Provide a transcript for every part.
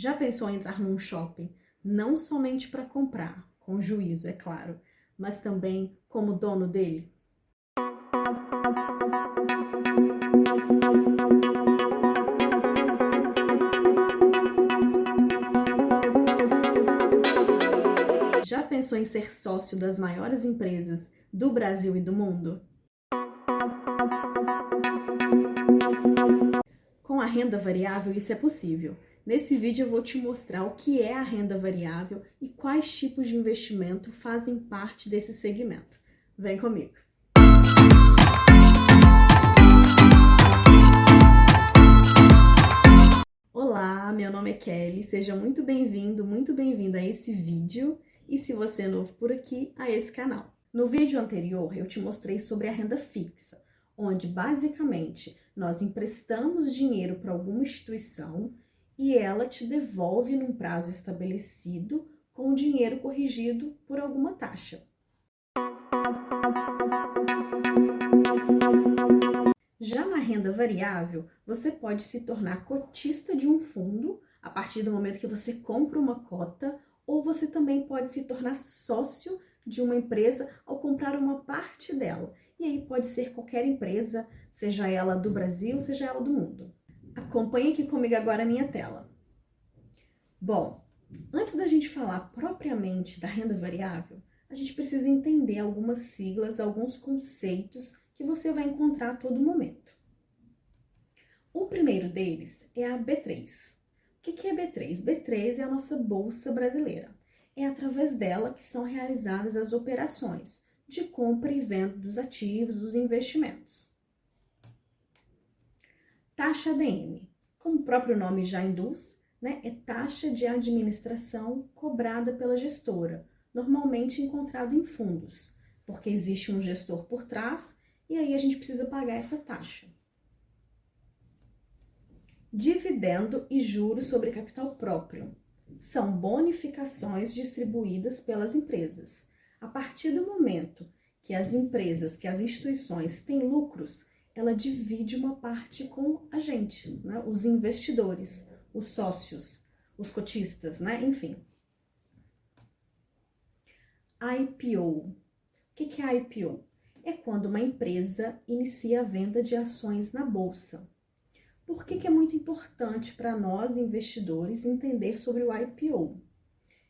Já pensou em entrar num shopping não somente para comprar, com juízo, é claro, mas também como dono dele? Já pensou em ser sócio das maiores empresas do Brasil e do mundo? Com a renda variável, isso é possível. Nesse vídeo eu vou te mostrar o que é a renda variável e quais tipos de investimento fazem parte desse segmento. Vem comigo! Olá, meu nome é Kelly, seja muito bem-vindo, muito bem-vinda a esse vídeo e se você é novo por aqui, a esse canal. No vídeo anterior eu te mostrei sobre a renda fixa, onde basicamente nós emprestamos dinheiro para alguma instituição e ela te devolve num prazo estabelecido com o dinheiro corrigido por alguma taxa. Já na renda variável, você pode se tornar cotista de um fundo a partir do momento que você compra uma cota, ou você também pode se tornar sócio de uma empresa ao comprar uma parte dela. E aí pode ser qualquer empresa, seja ela do Brasil, seja ela do mundo. Acompanhe aqui comigo agora a minha tela. Bom, antes da gente falar propriamente da renda variável, a gente precisa entender algumas siglas, alguns conceitos que você vai encontrar a todo momento. O primeiro deles é a B3. O que é B3? B3 é a nossa bolsa brasileira. É através dela que são realizadas as operações de compra e venda dos ativos, dos investimentos. Taxa ADM, como o próprio nome já induz, né, é taxa de administração cobrada pela gestora, normalmente encontrado em fundos, porque existe um gestor por trás e aí a gente precisa pagar essa taxa. Dividendo e juros sobre capital próprio são bonificações distribuídas pelas empresas. A partir do momento que as empresas, que as instituições têm lucros, ela divide uma parte com a gente, né? os investidores, os sócios, os cotistas, né? enfim. IPO. O que é IPO? É quando uma empresa inicia a venda de ações na bolsa. Por que, que é muito importante para nós, investidores, entender sobre o IPO?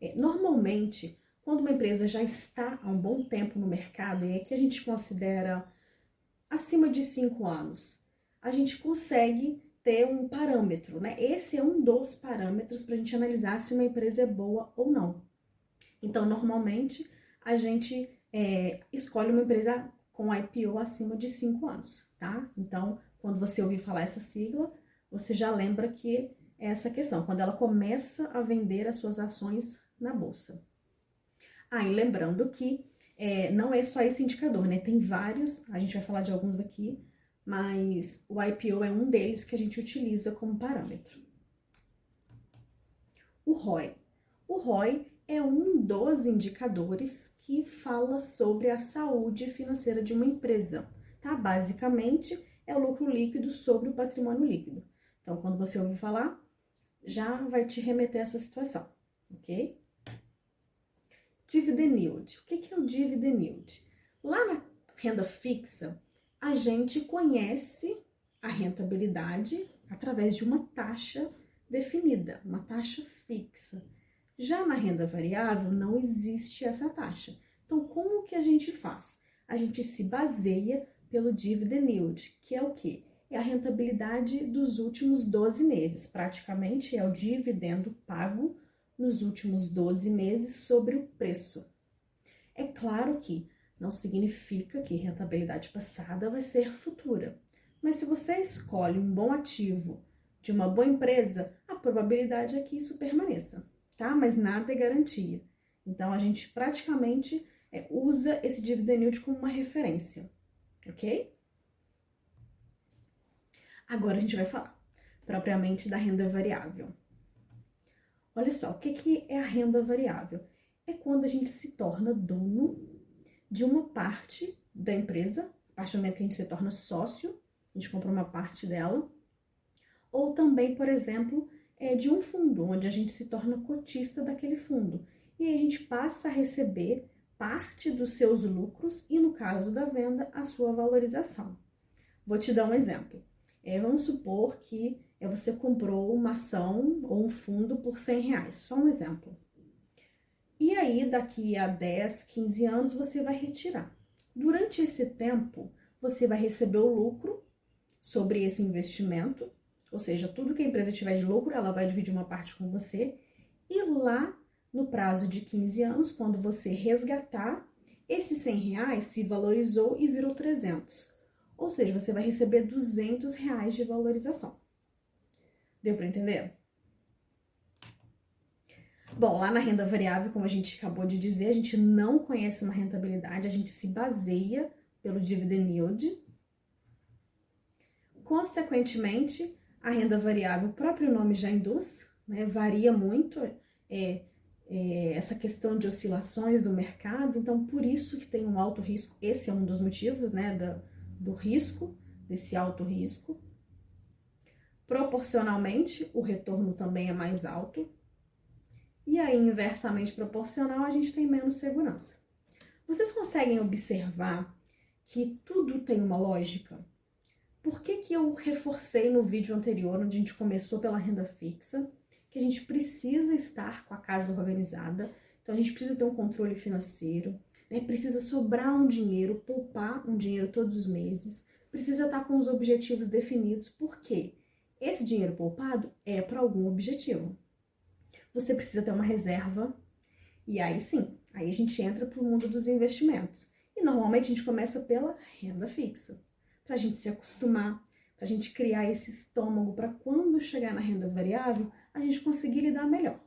É, normalmente, quando uma empresa já está há um bom tempo no mercado, e é que a gente considera acima de cinco anos, a gente consegue ter um parâmetro, né? Esse é um dos parâmetros para a gente analisar se uma empresa é boa ou não. Então, normalmente, a gente é, escolhe uma empresa com IPO acima de cinco anos, tá? Então, quando você ouvir falar essa sigla, você já lembra que é essa questão, quando ela começa a vender as suas ações na bolsa. Ah, e lembrando que é, não é só esse indicador, né? Tem vários, a gente vai falar de alguns aqui, mas o IPO é um deles que a gente utiliza como parâmetro. O ROI. O ROI é um dos indicadores que fala sobre a saúde financeira de uma empresa, tá? Basicamente, é o lucro líquido sobre o patrimônio líquido. Então, quando você ouvir falar, já vai te remeter a essa situação, ok? Dividend yield. O que é o dividend yield? Lá na renda fixa, a gente conhece a rentabilidade através de uma taxa definida, uma taxa fixa. Já na renda variável não existe essa taxa. Então, como que a gente faz? A gente se baseia pelo dividend yield, que é o que? É a rentabilidade dos últimos 12 meses, praticamente é o dividendo pago nos últimos 12 meses sobre o preço. É claro que não significa que rentabilidade passada vai ser futura, mas se você escolhe um bom ativo de uma boa empresa, a probabilidade é que isso permaneça, tá? Mas nada é garantia. Então a gente praticamente é, usa esse dividend yield como uma referência, ok? Agora a gente vai falar propriamente da renda variável. Olha só, o que, é a renda variável? É quando a gente se torna dono de uma parte da empresa, a partir do momento que a gente se torna sócio, a gente compra uma parte dela, ou também, por exemplo, é, de um fundo, onde a gente se torna cotista daquele fundo. E aí a gente passa a receber parte dos seus lucros e, no caso da venda, a sua valorização. Vou te dar um exemplo. É, vamos supor que é, você comprou uma ação ou um fundo por 100 reais, só um exemplo. E aí, daqui a 10, 15 anos, você vai retirar. Durante esse tempo, você vai receber o lucro sobre esse investimento, ou seja, tudo que a empresa tiver de lucro, ela vai dividir uma parte com você, e lá no prazo de 15 anos, quando você resgatar, esses 100 reais se valorizou e virou 300. Ou seja, você vai receber 200 reais de valorização. Deu para entender? Bom, lá na renda variável, como a gente acabou de dizer, a gente não conhece uma rentabilidade, a gente se baseia pelo dividend yield. Consequentemente, a renda variável, o próprio nome já induz, né, varia muito é, é, essa questão de oscilações do mercado, então por isso que tem um alto risco, esse é um dos motivos né, da, do risco, desse alto risco. Proporcionalmente, o retorno também é mais alto, e aí, inversamente proporcional, a gente tem menos segurança. Vocês conseguem observar que tudo tem uma lógica? Por que, que eu reforcei no vídeo anterior, onde a gente começou pela renda fixa, que a gente precisa estar com a casa organizada, então a gente precisa ter um controle financeiro, né? precisa sobrar um dinheiro, poupar um dinheiro todos os meses, precisa estar com os objetivos definidos, porque esse dinheiro poupado é para algum objetivo você precisa ter uma reserva. E aí sim, aí a gente entra para o mundo dos investimentos. E normalmente a gente começa pela renda fixa, para a gente se acostumar, para a gente criar esse estômago para quando chegar na renda variável, a gente conseguir lidar melhor.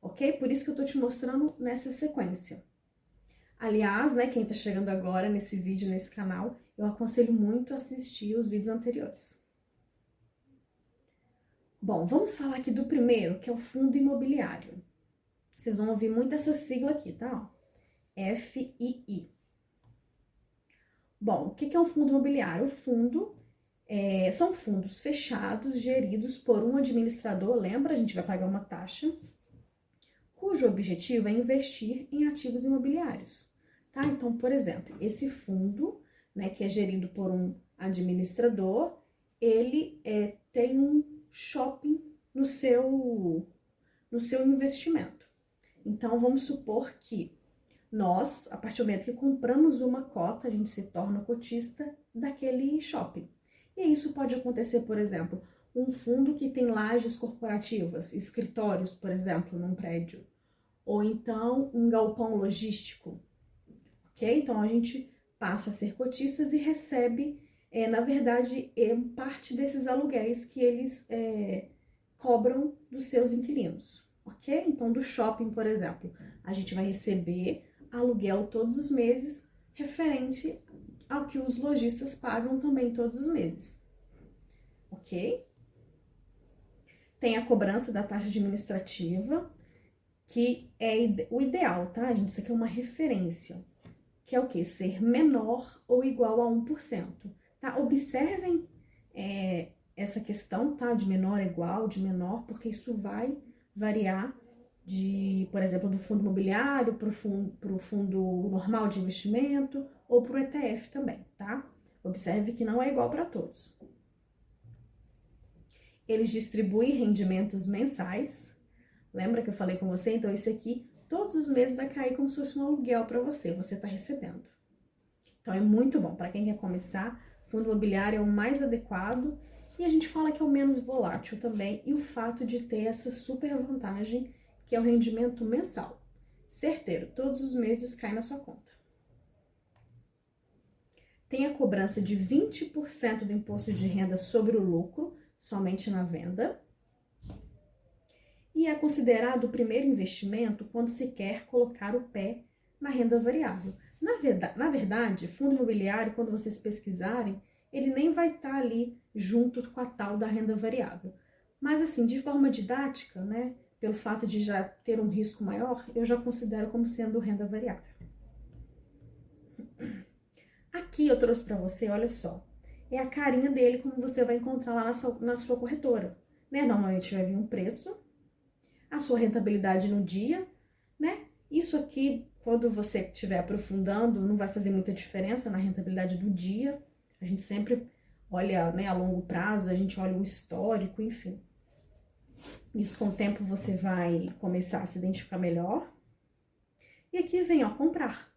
Ok? Por isso que eu estou te mostrando nessa sequência. Aliás, né, quem está chegando agora nesse vídeo, nesse canal, eu aconselho muito assistir os vídeos anteriores. Bom, vamos falar aqui do primeiro, que é o fundo imobiliário. Vocês vão ouvir muito essa sigla aqui, tá? FII. Bom, o que é um fundo imobiliário? O fundo é, são fundos fechados, geridos por um administrador, lembra? A gente vai pagar uma taxa, cujo objetivo é investir em ativos imobiliários, tá? Então, por exemplo, esse fundo, né, que é gerido por um administrador, ele é, tem um shopping no seu, no seu investimento. Então, vamos supor que nós, a partir do momento que compramos uma cota, a gente se torna cotista daquele shopping. E isso pode acontecer, por exemplo, um fundo que tem lajes corporativas, escritórios, por exemplo, num prédio, ou então um galpão logístico, ok? Então a gente passa a ser cotistas e recebe é, na verdade, é parte desses aluguéis que eles é, cobram dos seus inquilinos, ok? Então, do shopping, por exemplo, a gente vai receber aluguel todos os meses referente ao que os lojistas pagam também todos os meses, ok? Tem a cobrança da taxa administrativa, que é o ideal, tá, gente? Isso aqui é uma referência, que é o que? Ser menor ou igual a 1%. Tá? Observem é, essa questão, tá? De menor a igual, de menor, porque isso vai variar de, por exemplo, do fundo imobiliário para o fundo, fundo normal de investimento ou para o ETF também, tá? Observe que não é igual para todos. Eles distribuem rendimentos mensais. Lembra que eu falei com você? Então, esse aqui, todos os meses vai cair como se fosse um aluguel para você, você está recebendo. Então, é muito bom para quem quer começar fundo imobiliário é o mais adequado e a gente fala que é o menos volátil também e o fato de ter essa super vantagem que é o rendimento mensal. Certeiro, todos os meses cai na sua conta. Tem a cobrança de 20% do imposto de renda sobre o lucro, somente na venda. E é considerado o primeiro investimento quando se quer colocar o pé na renda variável. Na verdade, na verdade, fundo imobiliário, quando vocês pesquisarem, ele nem vai estar tá ali junto com a tal da renda variável. Mas assim, de forma didática, né, pelo fato de já ter um risco maior, eu já considero como sendo renda variável. Aqui eu trouxe para você, olha só, é a carinha dele como você vai encontrar lá na sua, na sua corretora. né? Normalmente vai vir um preço, a sua rentabilidade no dia, né? Isso aqui, quando você estiver aprofundando, não vai fazer muita diferença na rentabilidade do dia. A gente sempre olha né, a longo prazo, a gente olha o histórico, enfim. Isso com o tempo você vai começar a se identificar melhor. E aqui vem, ó, comprar.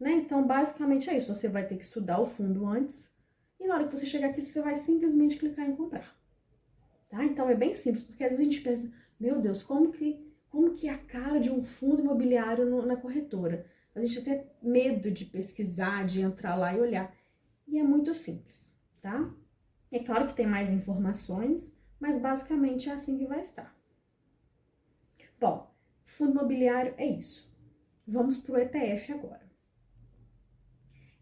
Né? Então, basicamente é isso. Você vai ter que estudar o fundo antes. E na hora que você chegar aqui, você vai simplesmente clicar em comprar. Tá? Então, é bem simples, porque às vezes a gente pensa, meu Deus, como que, como que é a cara de um fundo imobiliário no, na corretora? A gente tem medo de pesquisar, de entrar lá e olhar. E é muito simples, tá? É claro que tem mais informações, mas basicamente é assim que vai estar. Bom, fundo imobiliário é isso. Vamos para o ETF agora.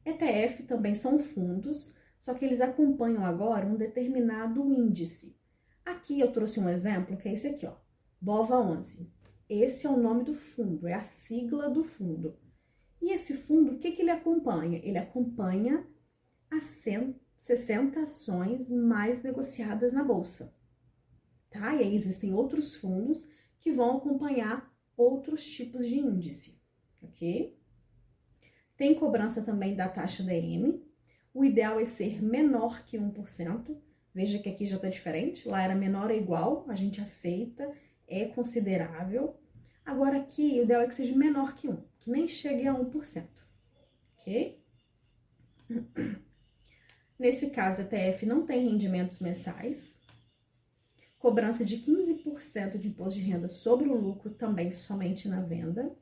ETF também são fundos, só que eles acompanham agora um determinado índice. Aqui eu trouxe um exemplo, que é esse aqui, ó, BOVA11. Esse é o nome do fundo, é a sigla do fundo. E esse fundo, o que, que ele acompanha? Ele acompanha as 60 ações mais negociadas na bolsa tá? E aí existem outros fundos que vão acompanhar outros tipos de índice, ok? Tem cobrança também da taxa DM. O ideal é ser menor que 1%. Veja que aqui já está diferente. Lá era menor ou igual, a gente aceita, é considerável. Agora aqui, o ideal é que seja menor que 1, que nem chegue a 1%, ok? Nesse caso, o ETF não tem rendimentos mensais, cobrança de 15% de imposto de renda sobre o lucro também somente na venda.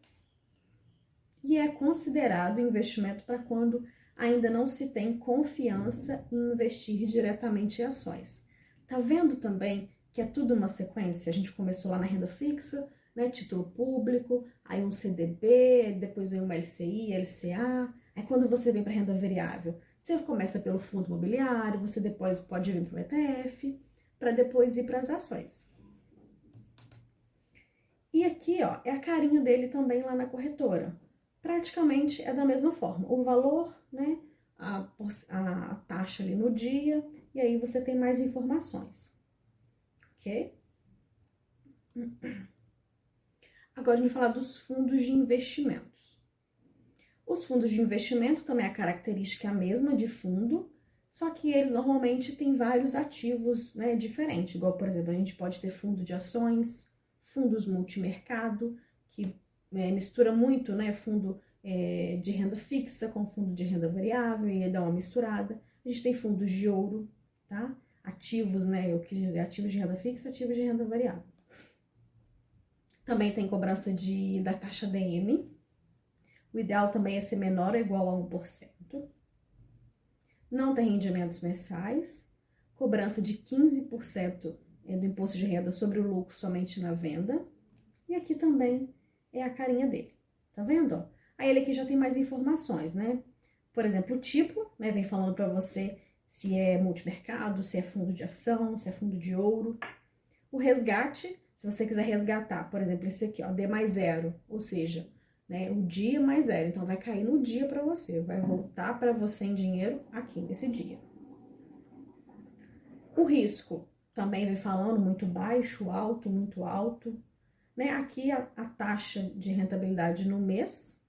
E é considerado investimento para quando ainda não se tem confiança em investir diretamente em ações. Tá vendo também que é tudo uma sequência? A gente começou lá na renda fixa, né, título público, aí um CDB, depois vem uma LCI, LCA. Aí quando você vem para renda variável, você começa pelo fundo imobiliário, você depois pode vir para o ETF para depois ir para as ações. E aqui, ó, é a carinha dele também lá na corretora. Praticamente é da mesma forma. O valor, né, a, a taxa ali no dia, e aí você tem mais informações. Ok? Agora vai falar dos fundos de investimentos. Os fundos de investimento também a característica é a mesma de fundo, só que eles normalmente têm vários ativos né, diferentes, igual, por exemplo, a gente pode ter fundo de ações, fundos multimercado, que é, mistura muito, né, fundo é, de renda fixa com fundo de renda variável e dá uma misturada. A gente tem fundos de ouro, tá? Ativos, né, eu quis dizer ativos de renda fixa, ativos de renda variável. Também tem cobrança de, da taxa DM. O ideal também é ser menor ou igual a 1% não tem rendimentos mensais, cobrança de 15% é, do imposto de renda sobre o lucro somente na venda, e aqui também é a carinha dele, tá vendo? Aí ele aqui já tem mais informações, né? Por exemplo, o tipo, né, vem falando para você se é multimercado, se é fundo de ação, se é fundo de ouro. O resgate, se você quiser resgatar, por exemplo, esse aqui, ó, D mais zero, ou seja, né? O dia mais zero. Então, vai cair no dia para você, vai voltar para você em dinheiro aqui nesse dia. O risco também vem falando muito baixo, alto, muito alto. Né? Aqui a, a taxa de rentabilidade no mês,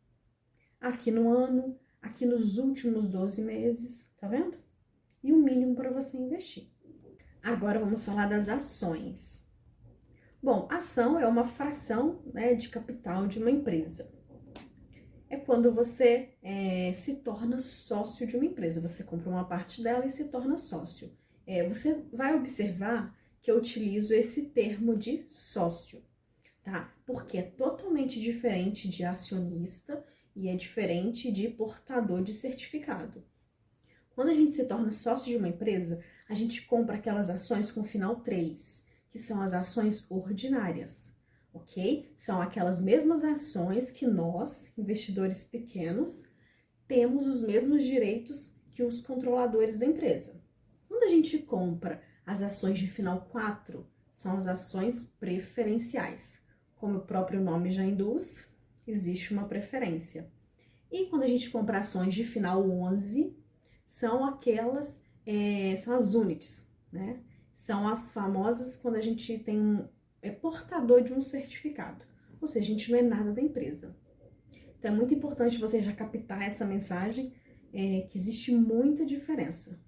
aqui no ano, aqui nos últimos 12 meses, tá vendo? E o mínimo para você investir. Agora vamos falar das ações. Bom, ação é uma fração né, de capital de uma empresa é quando você é, se torna sócio de uma empresa. Você compra uma parte dela e se torna sócio. É, você vai observar que eu utilizo esse termo de sócio, tá? Porque é totalmente diferente de acionista e é diferente de portador de certificado. Quando a gente se torna sócio de uma empresa, a gente compra aquelas ações com final 3, que são as ações ordinárias ok? São aquelas mesmas ações que nós, investidores pequenos, temos os mesmos direitos que os controladores da empresa. Quando a gente compra as ações de final 4, são as ações preferenciais. Como o próprio nome já induz, existe uma preferência. E quando a gente compra ações de final 11, são aquelas, é, são as units, né? são as famosas quando a gente tem um, é portador de um certificado, ou seja, a gente não é nada da empresa. Então é muito importante você já captar essa mensagem é, que existe muita diferença,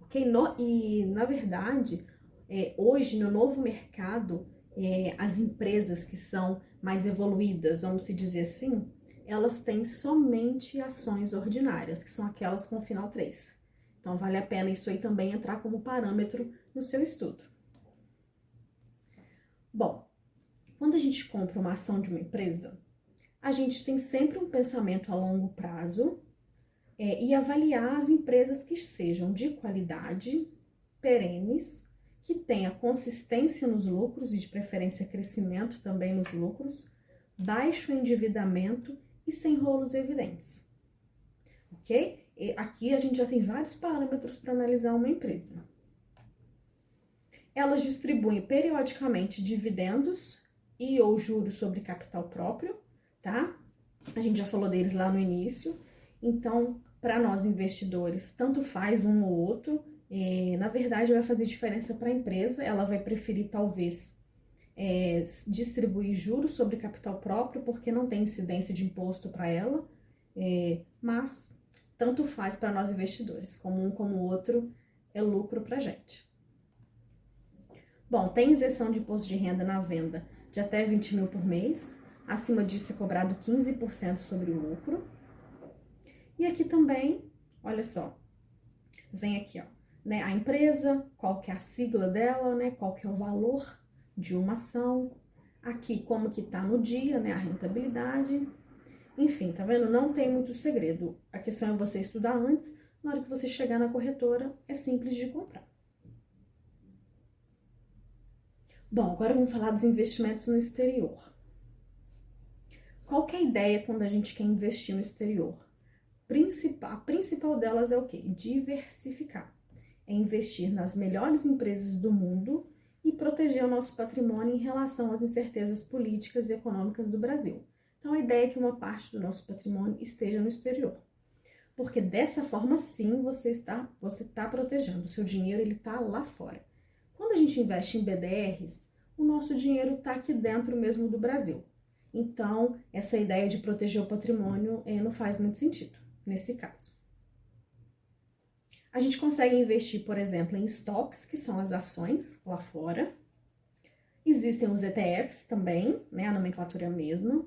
ok? No, e na verdade, é, hoje no novo mercado, é, as empresas que são mais evoluídas, vamos se dizer assim, elas têm somente ações ordinárias, que são aquelas com final 3. Então, vale a pena isso aí também entrar como parâmetro no seu estudo. Bom, quando a gente compra uma ação de uma empresa, a gente tem sempre um pensamento a longo prazo é, e avaliar as empresas que sejam de qualidade, perenes, que tenha consistência nos lucros e de preferência crescimento também nos lucros, baixo endividamento e sem rolos evidentes. Ok? E aqui a gente já tem vários parâmetros para analisar uma empresa. Elas distribuem periodicamente dividendos e ou juros sobre capital próprio, tá? A gente já falou deles lá no início. Então, para nós investidores, tanto faz um ou outro. É, na verdade, vai fazer diferença para a empresa. Ela vai preferir, talvez, é, distribuir juros sobre capital próprio, porque não tem incidência de imposto para ela. É, mas tanto faz para nós investidores, como um como o outro é lucro para gente. Bom, tem isenção de imposto de renda na venda de até 20 mil por mês, acima disso é cobrado 15% sobre o lucro. E aqui também, olha só, vem aqui, ó, né, a empresa, qual que é a sigla dela, né, qual que é o valor de uma ação, aqui como que tá no dia, né, a rentabilidade, enfim, tá vendo? Não tem muito segredo. A questão é você estudar antes, na hora que você chegar na corretora, é simples de comprar. Bom, agora vamos falar dos investimentos no exterior. Qual que é a ideia quando a gente quer investir no exterior? a principal delas é o quê? Diversificar. É investir nas melhores empresas do mundo e proteger o nosso patrimônio em relação às incertezas políticas e econômicas do Brasil. Então, a ideia é que uma parte do nosso patrimônio esteja no exterior. Porque dessa forma, sim, você está, você está protegendo. O seu dinheiro ele está lá fora. Quando a gente investe em BDRs, o nosso dinheiro está aqui dentro mesmo do Brasil. Então, essa ideia de proteger o patrimônio eh, não faz muito sentido nesse caso. A gente consegue investir, por exemplo, em stocks, que são as ações lá fora. Existem os ETFs também, né? A nomenclatura é a mesma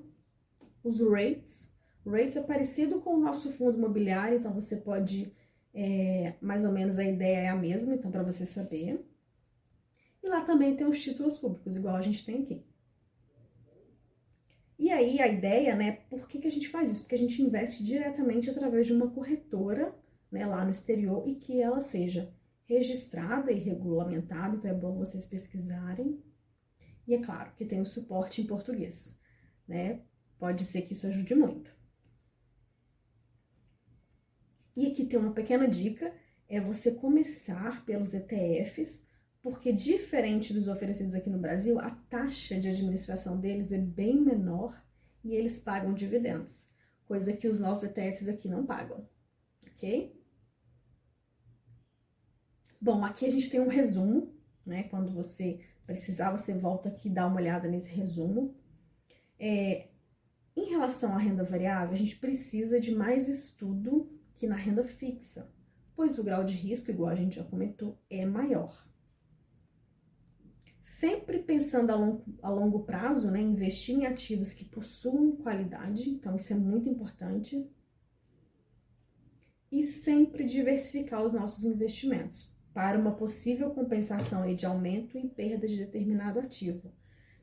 os rates. Rates é parecido com o nosso fundo imobiliário, então você pode, é, mais ou menos a ideia é a mesma, então para você saber. E lá também tem os títulos públicos, igual a gente tem aqui. E aí a ideia, né, por que, que a gente faz isso? Porque a gente investe diretamente através de uma corretora, né, lá no exterior e que ela seja registrada e regulamentada, então é bom vocês pesquisarem. E é claro que tem o suporte em português, né? Pode ser que isso ajude muito. E aqui tem uma pequena dica: é você começar pelos ETFs, porque diferente dos oferecidos aqui no Brasil, a taxa de administração deles é bem menor e eles pagam dividendos, coisa que os nossos ETFs aqui não pagam, ok? Bom, aqui a gente tem um resumo, né? Quando você precisar, você volta aqui e dá uma olhada nesse resumo. É, em relação à renda variável, a gente precisa de mais estudo que na renda fixa, pois o grau de risco, igual a gente já comentou, é maior. Sempre pensando a longo, a longo prazo, né, investir em ativos que possuem qualidade, então isso é muito importante. E sempre diversificar os nossos investimentos para uma possível compensação de aumento e perda de determinado ativo.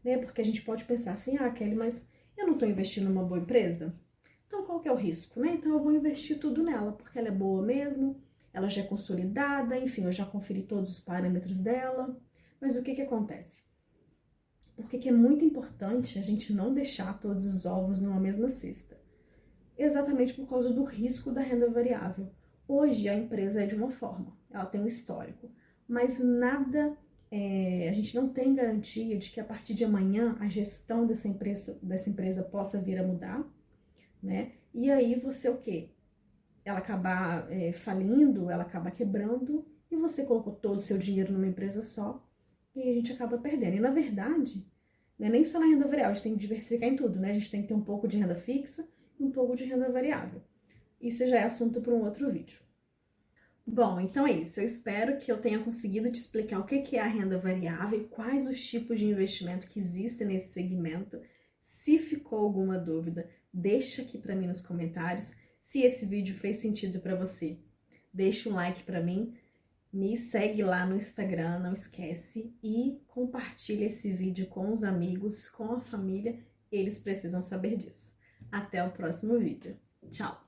Né? Porque a gente pode pensar assim, ah, Kelly, mas eu não estou investindo numa boa empresa? Então, qual que é o risco, né? Então, eu vou investir tudo nela, porque ela é boa mesmo, ela já é consolidada, enfim, eu já conferi todos os parâmetros dela. Mas o que que acontece? Porque que é muito importante a gente não deixar todos os ovos numa mesma cesta. Exatamente por causa do risco da renda variável. Hoje a empresa é de uma forma, ela tem um histórico, mas nada é, a gente não tem garantia de que a partir de amanhã a gestão dessa empresa, dessa empresa possa vir a mudar, né? E aí você o quê? Ela acabar é, falindo, ela acaba quebrando e você colocou todo o seu dinheiro numa empresa só e a gente acaba perdendo. E na verdade, não é nem só na renda variável, a gente tem que diversificar em tudo, né? A gente tem que ter um pouco de renda fixa e um pouco de renda variável. Isso já é assunto para um outro vídeo. Bom, então é isso. Eu espero que eu tenha conseguido te explicar o que é a renda variável e quais os tipos de investimento que existem nesse segmento. Se ficou alguma dúvida, deixa aqui para mim nos comentários. Se esse vídeo fez sentido para você, deixa um like para mim, me segue lá no Instagram, não esquece, e compartilha esse vídeo com os amigos, com a família, eles precisam saber disso. Até o próximo vídeo. Tchau!